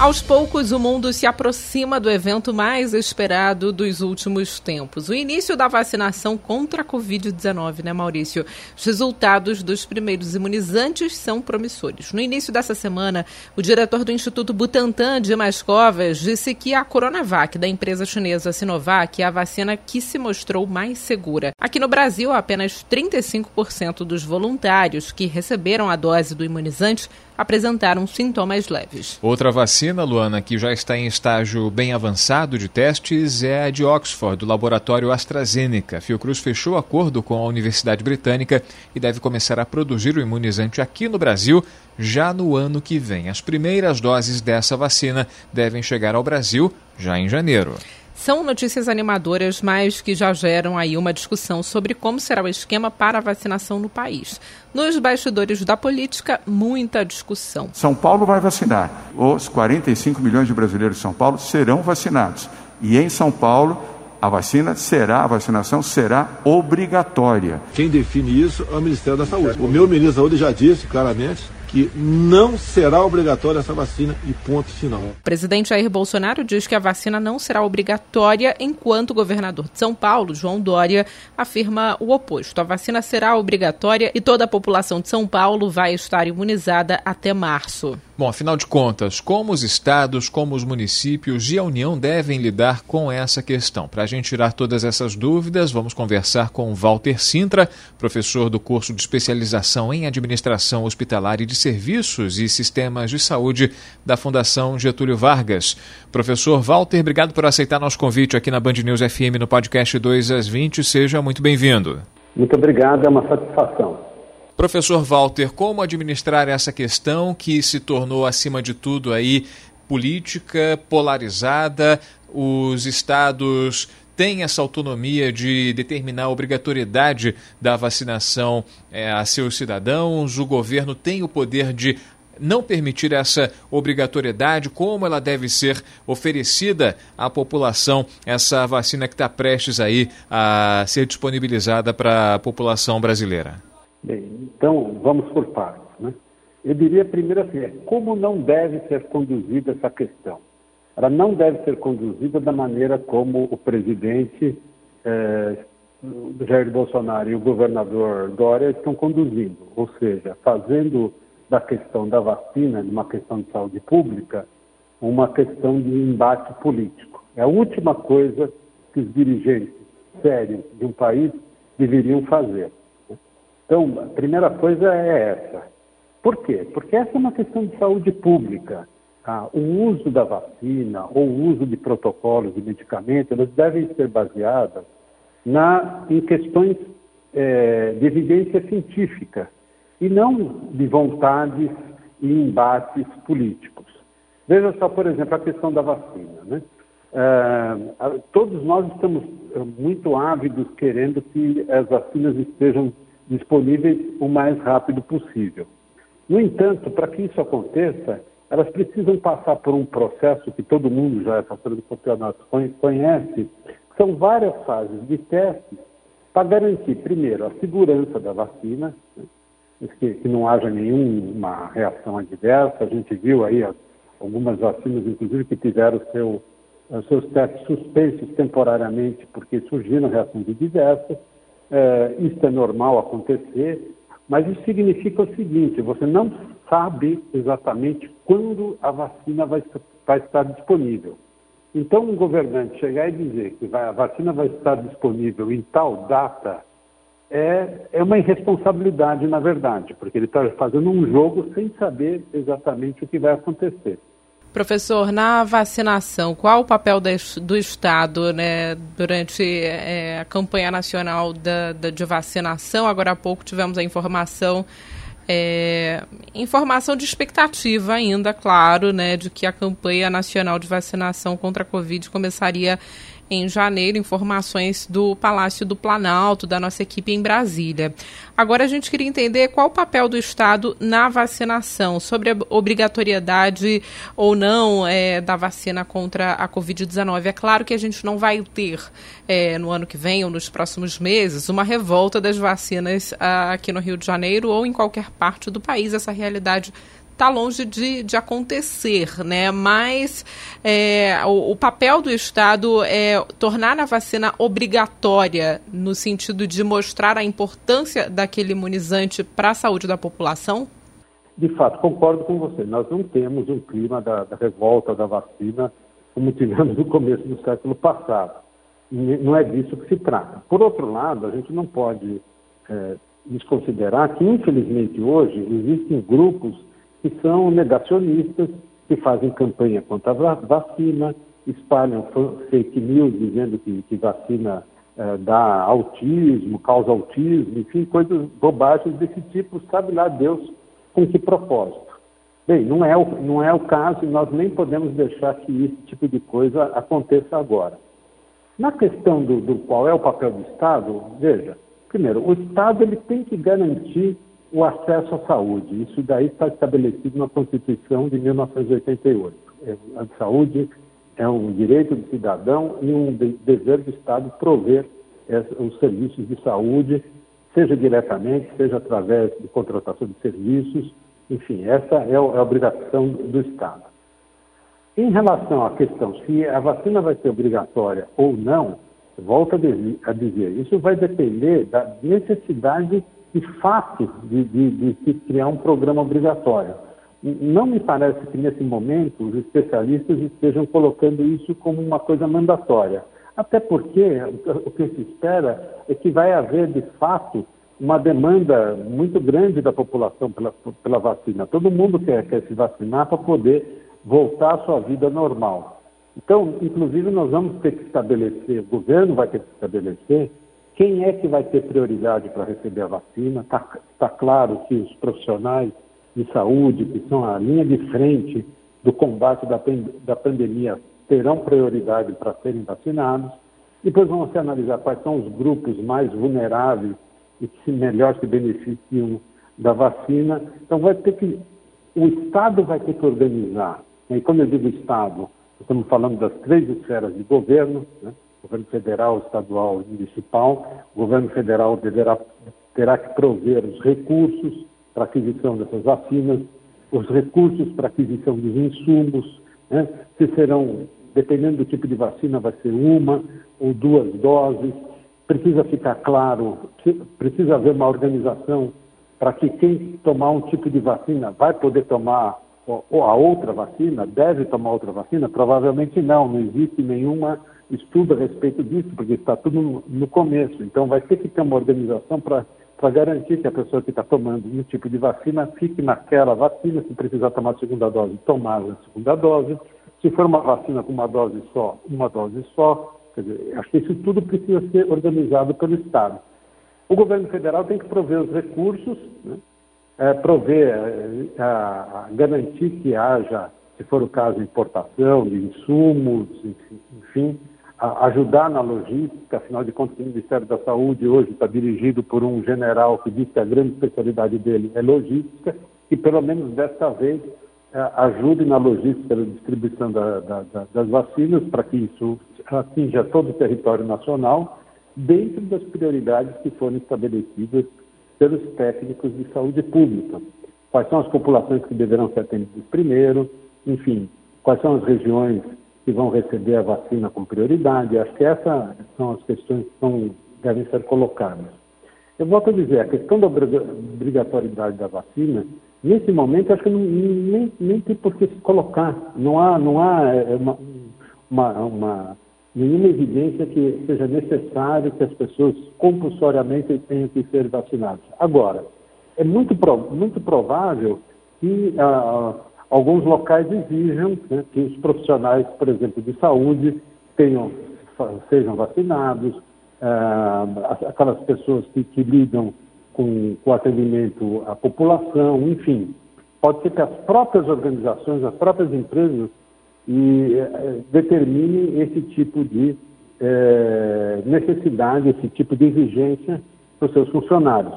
Aos poucos, o mundo se aproxima do evento mais esperado dos últimos tempos. O início da vacinação contra a Covid-19, né, Maurício? Os resultados dos primeiros imunizantes são promissores. No início dessa semana, o diretor do Instituto Butantan, Dimas Covas, disse que a Coronavac, da empresa chinesa Sinovac, é a vacina que se mostrou mais segura. Aqui no Brasil, apenas 35% dos voluntários que receberam a dose do imunizante apresentaram sintomas leves. Outra vacina, Luana, que já está em estágio bem avançado de testes é a de Oxford, do laboratório AstraZeneca. Fiocruz fechou acordo com a Universidade Britânica e deve começar a produzir o imunizante aqui no Brasil já no ano que vem. As primeiras doses dessa vacina devem chegar ao Brasil já em janeiro. São notícias animadoras, mas que já geram aí uma discussão sobre como será o esquema para a vacinação no país. Nos bastidores da política, muita discussão. São Paulo vai vacinar. Os 45 milhões de brasileiros de São Paulo serão vacinados. E em São Paulo, a vacina será, a vacinação será obrigatória. Quem define isso é o Ministério da Saúde. O meu ministro da Saúde já disse claramente que não será obrigatória essa vacina e ponto final. O presidente Jair Bolsonaro diz que a vacina não será obrigatória, enquanto o governador de São Paulo, João Dória, afirma o oposto. A vacina será obrigatória e toda a população de São Paulo vai estar imunizada até março. Bom, afinal de contas, como os estados, como os municípios e a União devem lidar com essa questão? Para a gente tirar todas essas dúvidas, vamos conversar com Walter Sintra, professor do curso de especialização em administração hospitalar e de serviços e sistemas de saúde da Fundação Getúlio Vargas. Professor Walter, obrigado por aceitar nosso convite aqui na Band News FM no podcast 2 às 20. Seja muito bem-vindo. Muito obrigado, é uma satisfação. Professor Walter, como administrar essa questão que se tornou, acima de tudo, aí política polarizada? Os estados têm essa autonomia de determinar a obrigatoriedade da vacinação é, a seus cidadãos? O governo tem o poder de não permitir essa obrigatoriedade, como ela deve ser oferecida à população, essa vacina que está prestes aí a ser disponibilizada para a população brasileira? Bem, então vamos por partes. Né? Eu diria primeiro assim, é, como não deve ser conduzida essa questão? Ela não deve ser conduzida da maneira como o presidente eh, Jair Bolsonaro e o governador Dória estão conduzindo, ou seja, fazendo da questão da vacina, de uma questão de saúde pública, uma questão de embate político. É a última coisa que os dirigentes sérios de um país deveriam fazer. Então, a primeira coisa é essa. Por quê? Porque essa é uma questão de saúde pública. Tá? O uso da vacina ou o uso de protocolos de medicamentos, elas devem ser baseadas na, em questões é, de evidência científica e não de vontades e embates políticos. Veja só, por exemplo, a questão da vacina. Né? É, todos nós estamos muito ávidos querendo que as vacinas estejam disponíveis o mais rápido possível. No entanto, para que isso aconteça, elas precisam passar por um processo que todo mundo já, professor do campeonato, conhece, são várias fases de testes para garantir, primeiro, a segurança da vacina, né, que, que, não haja nenhuma reação adversa. A gente viu aí algumas vacinas, inclusive, que tiveram seu, seus testes suspensos temporariamente porque surgiram reações adversas. É, isso é normal acontecer, mas isso significa o seguinte: você não sabe exatamente quando a vacina vai, vai estar disponível. Então, um governante chegar e dizer que a vacina vai estar disponível em tal data é, é uma irresponsabilidade, na verdade, porque ele está fazendo um jogo sem saber exatamente o que vai acontecer. Professor, na vacinação, qual o papel do Estado né, durante é, a campanha nacional da, da, de vacinação? Agora há pouco tivemos a informação, é, informação de expectativa ainda, claro, né, de que a campanha nacional de vacinação contra a Covid começaria em janeiro. Informações do Palácio do Planalto, da nossa equipe em Brasília. Agora a gente queria entender qual o papel do Estado na vacinação, sobre a obrigatoriedade ou não é, da vacina contra a Covid-19. É claro que a gente não vai ter é, no ano que vem ou nos próximos meses uma revolta das vacinas aqui no Rio de Janeiro ou em qualquer parte do país. Essa realidade está longe de, de acontecer, né? Mas é, o, o, papel do Estado é tornar a vacina obrigatória no sentido de mostrar a importância daquele imunizante para a saúde da população? De fato, concordo com você. Nós não temos um clima da, da revolta da vacina como tivemos no começo do século passado. Não é disso que se trata. Por outro lado, a gente não pode é, desconsiderar que, infelizmente, hoje existem grupos que são negacionistas, que fazem campanha contra a vacina, espalham fake news dizendo que, que vacina é, dá autismo, causa autismo, enfim, coisas bobagens desse tipo, sabe lá Deus com que propósito. Bem, não é, o, não é o caso e nós nem podemos deixar que esse tipo de coisa aconteça agora. Na questão do, do qual é o papel do Estado, veja, primeiro, o Estado ele tem que garantir o acesso à saúde. Isso daí está estabelecido na Constituição de 1988. É, a saúde é um direito do cidadão e um dever do Estado prover os serviços de saúde, seja diretamente, seja através de contratação de serviços, enfim, essa é a obrigação do Estado. Em relação à questão se a vacina vai ser obrigatória ou não, volto a dizer, isso vai depender da necessidade de fato de, de, de se criar um programa obrigatório. Não me parece que nesse momento os especialistas estejam colocando isso como uma coisa mandatória. Até porque o que se espera é que vai haver, de fato, uma demanda muito grande da população pela, pela vacina. Todo mundo quer, quer se vacinar para poder voltar à sua vida normal. Então, inclusive, nós vamos ter que estabelecer, o governo vai ter que estabelecer quem é que vai ter prioridade para receber a vacina? Está tá claro que os profissionais de saúde, que são a linha de frente do combate da, da pandemia, terão prioridade para serem vacinados. Depois vamos analisar quais são os grupos mais vulneráveis e que melhor se beneficiam da vacina. Então vai ter que o Estado vai ter que organizar. E quando eu digo Estado, estamos falando das três esferas de governo, né? Governo federal, estadual e municipal. O governo federal deverá, terá que prover os recursos para aquisição dessas vacinas, os recursos para aquisição dos insumos, né? se serão, dependendo do tipo de vacina, vai ser uma ou duas doses. Precisa ficar claro, precisa haver uma organização para que quem tomar um tipo de vacina vai poder tomar ou a outra vacina, deve tomar outra vacina? Provavelmente não, não existe nenhuma estudo a respeito disso, porque está tudo no, começo. Então, vai ter que ter uma organização para garantir que a pessoa que está tomando um tipo de vacina fique naquela vacina, se precisar tomar a segunda dose, tomar a segunda dose. Se for uma vacina com uma dose só, uma dose só. Quer dizer, acho que isso tudo precisa ser organizado pelo Estado. O governo federal tem que prover os recursos, né? é, prover, é, garantir que haja, se for o caso, importação de insumos, enfim, ajudar na logística, afinal de contas, o Ministério da Saúde hoje está dirigido por um general que diz que a grande especialidade dele é logística, e pelo menos desta vez é, ajude na logística da distribuição da, das vacinas para que isso atinja todo o território nacional, dentro das prioridades que foram estabelecidas pelos técnicos de saúde pública. Quais são as populações que deverão ser atendidas primeiro, enfim, quais são as regiões que vão receber a vacina com prioridade. Acho que essas são as questões que são, devem ser colocadas. Eu volto a dizer, a questão da obrigatoriedade da vacina, nesse momento, acho que não, nem, nem tem por que se colocar. Não há, não há é, uma, uma, uma, nenhuma evidência que seja necessário que as pessoas compulsoriamente tenham que ser vacinadas. Agora, é muito, muito provável que ah, alguns locais exijam né, que os profissionais, por exemplo, de saúde tenham, sejam vacinados, ah, aquelas pessoas que, que lidam com, o atendimento à população, enfim. Pode ser que as próprias organizações, as próprias empresas e, eh, determinem esse tipo de é, necessidade, esse tipo de exigência para os seus funcionários.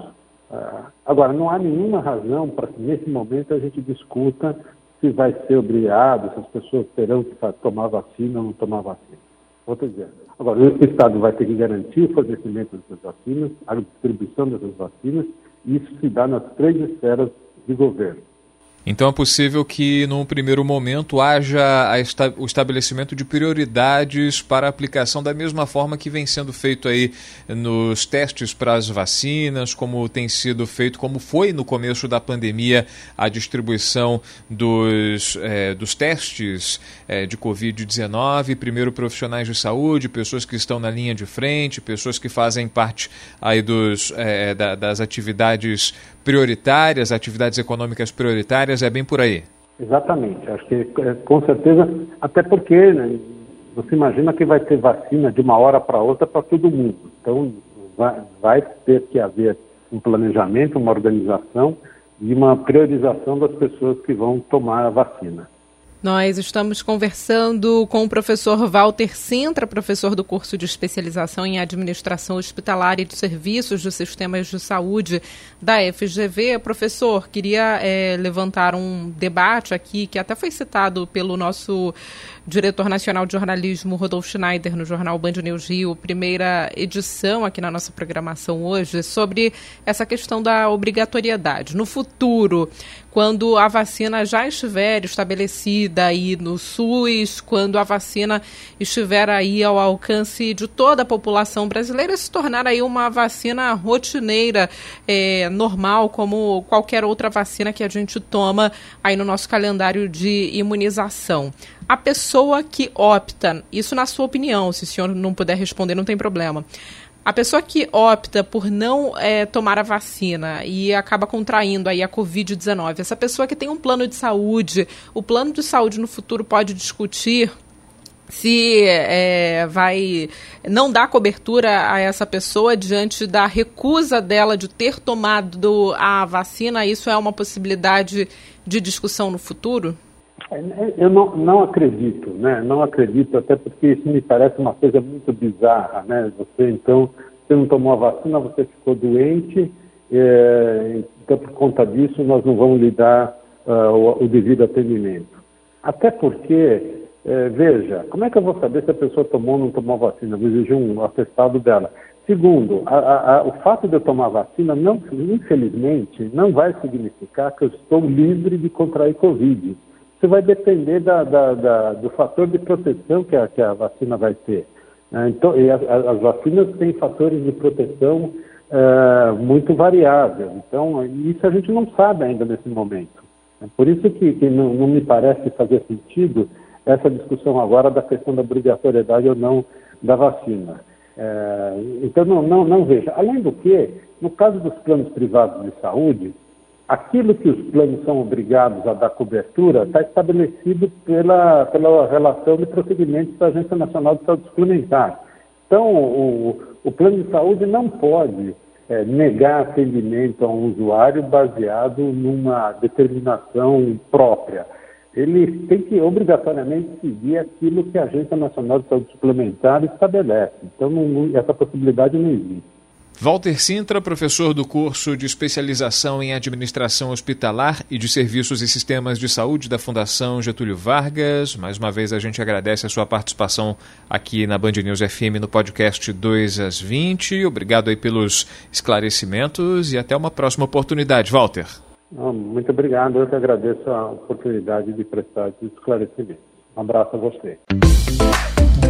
Ah, agora, não há nenhuma razão para que nesse momento a gente discuta se vai ser obrigado, se as pessoas terão que tomar vacina ou não tomar vacina. Outro dia. Agora, o Estado vai ter que garantir o fornecimento dessas vacinas, a distribuição dessas vacinas, e isso se dá nas três esferas de governo. Então é possível que, num primeiro momento, haja esta, o estabelecimento de prioridades para a aplicação da mesma forma que vem sendo feito aí nos testes para as vacinas, como tem sido feito, como foi no começo da pandemia a distribuição dos, é, dos testes é, de Covid-19, primeiro profissionais de saúde, pessoas que estão na linha de frente, pessoas que fazem parte aí dos, é, da, das atividades prioritárias, atividades econômicas prioritárias, é bem por aí. Exatamente, acho que é, com certeza, até porque né, você imagina que vai ter vacina de uma hora para outra para todo mundo. Então vai, vai ter que haver um planejamento, uma organização e uma priorização das pessoas que vão tomar a vacina. Nós estamos conversando com o professor Walter Sintra, professor do curso de especialização em administração hospitalar e de serviços de sistemas de saúde da FGV. Professor, queria é, levantar um debate aqui que até foi citado pelo nosso diretor nacional de jornalismo, Rodolfo Schneider, no jornal Band News Rio, primeira edição aqui na nossa programação hoje, sobre essa questão da obrigatoriedade. No futuro, quando a vacina já estiver estabelecida aí no SUS, quando a vacina estiver aí ao alcance de toda a população brasileira, se tornar aí uma vacina rotineira, é, normal, como qualquer outra vacina que a gente toma aí no nosso calendário de imunização. A pessoa que opta, isso na sua opinião, se o senhor não puder responder, não tem problema a pessoa que opta por não é, tomar a vacina e acaba contraindo aí a Covid-19, essa pessoa que tem um plano de saúde, o plano de saúde no futuro pode discutir se é, vai não dar cobertura a essa pessoa diante da recusa dela de ter tomado a vacina, isso é uma possibilidade de discussão no futuro? Eu não, não acredito, né? Não acredito, até porque isso me parece uma coisa muito bizarra, né? Você, então, você não tomou a vacina, você ficou doente, é, então, por conta disso, nós não vamos lhe dar uh, o, o, devido atendimento. Até porque, é, veja, como é que eu vou saber se a pessoa tomou ou não tomou a vacina? vou exigir um atestado dela. Segundo, a, a, a, o fato de eu tomar vacina, não, infelizmente, não vai significar que eu estou livre de contrair Covid. Isso vai depender da, da, da, do fator de proteção que a, que a vacina vai ter. Né? Então, as, as, vacinas têm fatores de proteção uh, muito variáveis. Então, isso a gente não sabe ainda nesse momento. É por isso que, que não, não, me parece fazer sentido essa discussão agora da questão da obrigatoriedade ou não da vacina. É, então, não, não, não veja. Além do que, no caso dos planos privados de saúde, aquilo que os planos são obrigados a dar cobertura está estabelecido pela, pela relação de procedimentos da Agência Nacional de Saúde Suplementar. Então, o, o plano de saúde não pode é, negar atendimento a um usuário baseado numa determinação própria. Ele tem que obrigatoriamente seguir aquilo que a Agência Nacional de Saúde Suplementar estabelece. Então, não, essa possibilidade não existe. Walter Sintra, professor do curso de especialização em administração hospitalar e de serviços e sistemas de saúde da Fundação Getúlio Vargas. Mais uma vez a gente agradece a sua participação aqui na Band News FM no podcast 2 às 20. Obrigado aí pelos esclarecimentos e até uma próxima oportunidade, Walter. Muito obrigado, eu que agradeço a oportunidade de prestar esse esclarecimento. Um abraço a você.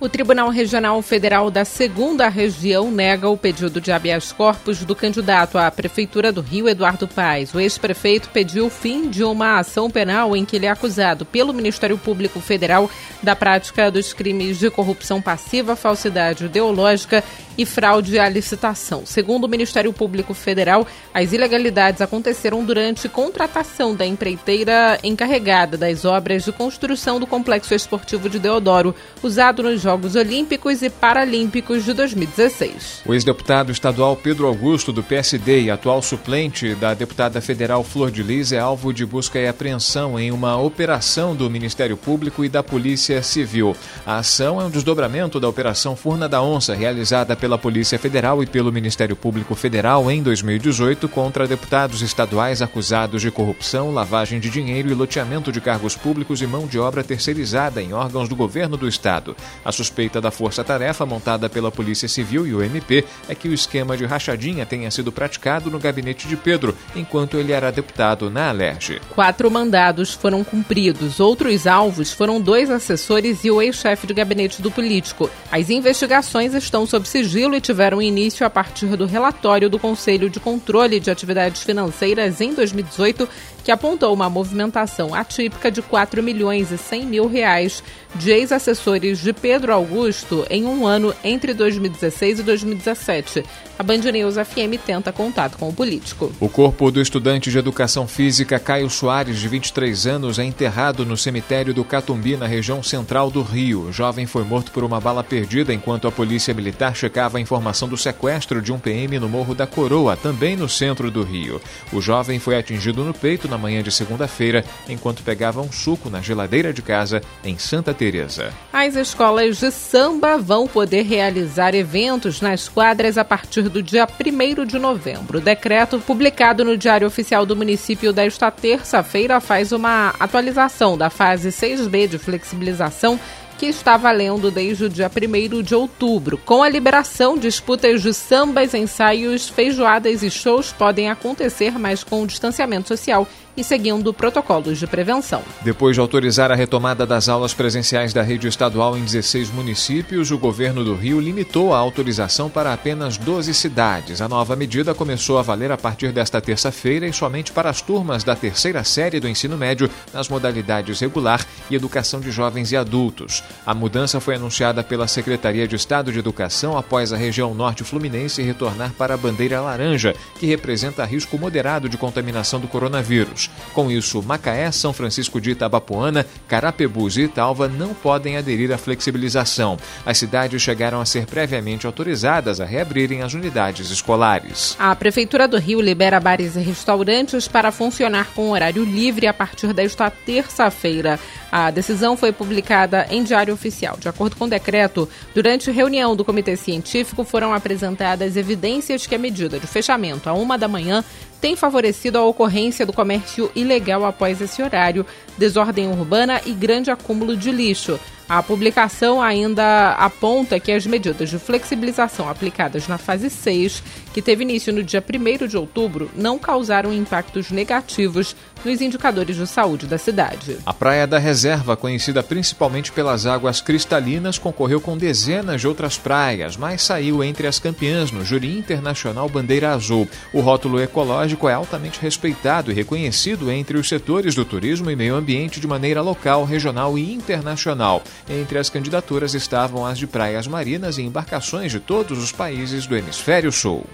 O Tribunal Regional Federal da Segunda Região nega o pedido de habeas corpus do candidato à Prefeitura do Rio, Eduardo Paes. O ex-prefeito pediu o fim de uma ação penal em que ele é acusado pelo Ministério Público Federal da prática dos crimes de corrupção passiva, falsidade ideológica e fraude à licitação. Segundo o Ministério Público Federal, as ilegalidades aconteceram durante contratação da empreiteira encarregada das obras de construção do complexo esportivo de Deodoro, usado nos Jogos Olímpicos e Paralímpicos de 2016. O ex-deputado estadual Pedro Augusto, do PSD e atual suplente da deputada federal Flor de Lis, é alvo de busca e apreensão em uma operação do Ministério Público e da Polícia Civil. A ação é um desdobramento da Operação Furna da Onça, realizada pela Polícia Federal e pelo Ministério Público Federal em 2018 contra deputados estaduais acusados de corrupção, lavagem de dinheiro e loteamento de cargos públicos e mão de obra terceirizada em órgãos do governo do Estado. A suspeita da força-tarefa montada pela Polícia Civil e o MP é que o esquema de rachadinha tenha sido praticado no gabinete de Pedro, enquanto ele era deputado na Alerj. Quatro mandados foram cumpridos. Outros alvos foram dois assessores e o ex-chefe de gabinete do político. As investigações estão sob sigilo e tiveram início a partir do relatório do Conselho de Controle de Atividades Financeiras em 2018 que apontou uma movimentação atípica de 4 milhões e 100 mil reais de ex-assessores de Pedro Augusto em um ano entre 2016 e 2017. A Band News FM tenta contato com o político. O corpo do estudante de educação física Caio Soares, de 23 anos, é enterrado no cemitério do Catumbi, na região central do Rio. O jovem foi morto por uma bala perdida enquanto a polícia militar checava a informação do sequestro de um PM no Morro da Coroa, também no centro do Rio. O jovem foi atingido no peito na manhã de segunda-feira, enquanto pegava um suco na geladeira de casa em Santa Teresa. As escolas de samba vão poder realizar eventos nas quadras a partir do dia 1 de novembro. O decreto publicado no Diário Oficial do município desta terça-feira faz uma atualização da fase 6B de flexibilização que está valendo desde o dia 1 de outubro. Com a liberação, disputas de sambas, ensaios, feijoadas e shows podem acontecer, mas com distanciamento social e seguindo protocolos de prevenção. Depois de autorizar a retomada das aulas presenciais da rede estadual em 16 municípios, o governo do Rio limitou a autorização para apenas 12 cidades. A nova medida começou a valer a partir desta terça-feira e somente para as turmas da terceira série do ensino médio nas modalidades regular e educação de jovens e adultos. A mudança foi anunciada pela Secretaria de Estado de Educação após a região norte fluminense retornar para a bandeira laranja, que representa risco moderado de contaminação do coronavírus. Com isso, Macaé, São Francisco de Itabapuana, Carapebus e Italva não podem aderir à flexibilização. As cidades chegaram a ser previamente autorizadas a reabrirem as unidades escolares. A Prefeitura do Rio libera bares e restaurantes para funcionar com horário livre a partir desta terça-feira. A decisão foi publicada em Diário Oficial. De acordo com o decreto, durante reunião do Comitê Científico foram apresentadas evidências que a medida de fechamento a uma da manhã tem favorecido a ocorrência do comércio ilegal após esse horário, desordem urbana e grande acúmulo de lixo. A publicação ainda aponta que as medidas de flexibilização aplicadas na fase 6, que teve início no dia 1 de outubro, não causaram impactos negativos nos indicadores de saúde da cidade. A Praia da Reserva, conhecida principalmente pelas águas cristalinas, concorreu com dezenas de outras praias, mas saiu entre as campeãs no Júri Internacional Bandeira Azul. O rótulo ecológico é altamente respeitado e reconhecido entre os setores do turismo e meio ambiente de maneira local, regional e internacional. Entre as candidaturas estavam as de praias marinas e embarcações de todos os países do Hemisfério Sul.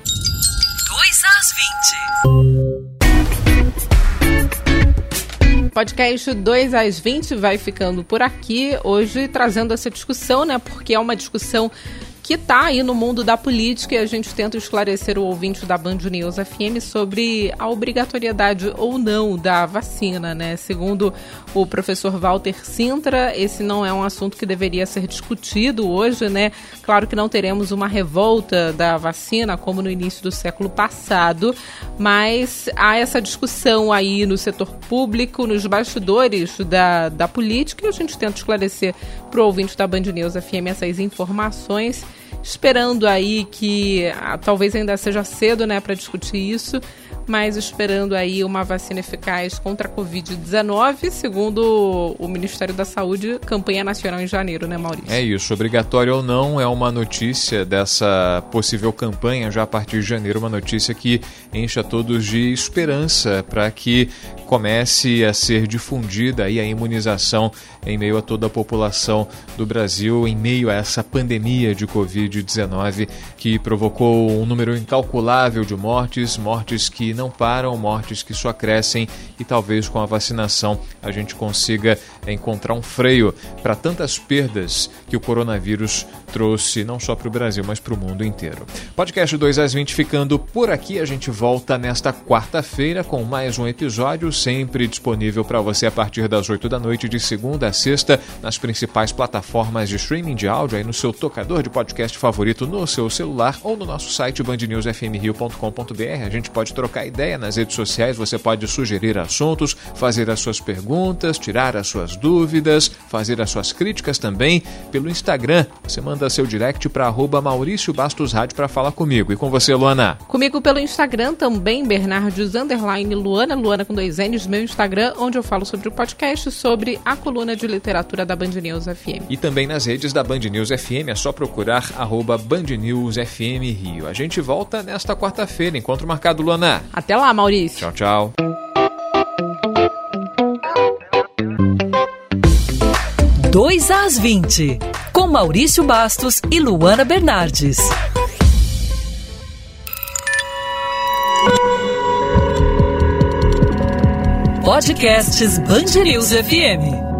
2 às 20. Podcast 2 às 20 vai ficando por aqui hoje trazendo essa discussão, né? Porque é uma discussão que está aí no mundo da política e a gente tenta esclarecer o ouvinte da Band News FM sobre a obrigatoriedade ou não da vacina, né? Segundo o professor Walter Sintra, esse não é um assunto que deveria ser discutido hoje, né? Claro que não teremos uma revolta da vacina como no início do século passado, mas há essa discussão aí no setor público, nos bastidores da, da política e a gente tenta esclarecer para o ouvinte da Band News FM essas informações. Esperando aí que ah, talvez ainda seja cedo, né, para discutir isso, mas esperando aí uma vacina eficaz contra a Covid-19, segundo o Ministério da Saúde, campanha nacional em janeiro, né, Maurício? É isso, obrigatório ou não, é uma notícia dessa possível campanha já a partir de janeiro, uma notícia que enche a todos de esperança para que comece a ser difundida aí a imunização em meio a toda a população do Brasil, em meio a essa pandemia de Covid-19 que provocou um número incalculável de mortes, mortes que não param, mortes que só crescem e talvez com a vacinação a gente consiga encontrar um freio para tantas perdas que o coronavírus trouxe não só para o Brasil, mas para o mundo inteiro. Podcast 2 às 20 ficando por aqui. A gente volta nesta quarta-feira com mais um episódio, sempre disponível para você a partir das 8 da noite, de segunda a sexta, nas principais plataformas de streaming de áudio, aí no seu tocador de podcast favorito, no seu celular ou no nosso site bandnewsfmrio.com.br. A gente pode trocar ideia nas redes sociais, você pode sugerir assuntos, fazer as suas perguntas, tirar as suas dúvidas, fazer as suas críticas também pelo Instagram. Você manda seu direct para arroba Maurício Bastos Rádio para falar comigo. E com você, Luana? Comigo pelo Instagram também, Bernardes Underline Luana, Luana com dois N's, meu Instagram, onde eu falo sobre o podcast, sobre a coluna de literatura da Band News FM. E também nas redes da Band News FM, é só procurar arroba Band News FM Rio. A gente volta nesta quarta-feira. Encontro marcado, Luana. Até lá, Maurício. Tchau, tchau. Dois às 20, com Maurício Bastos e Luana Bernardes. Podcasts News FM.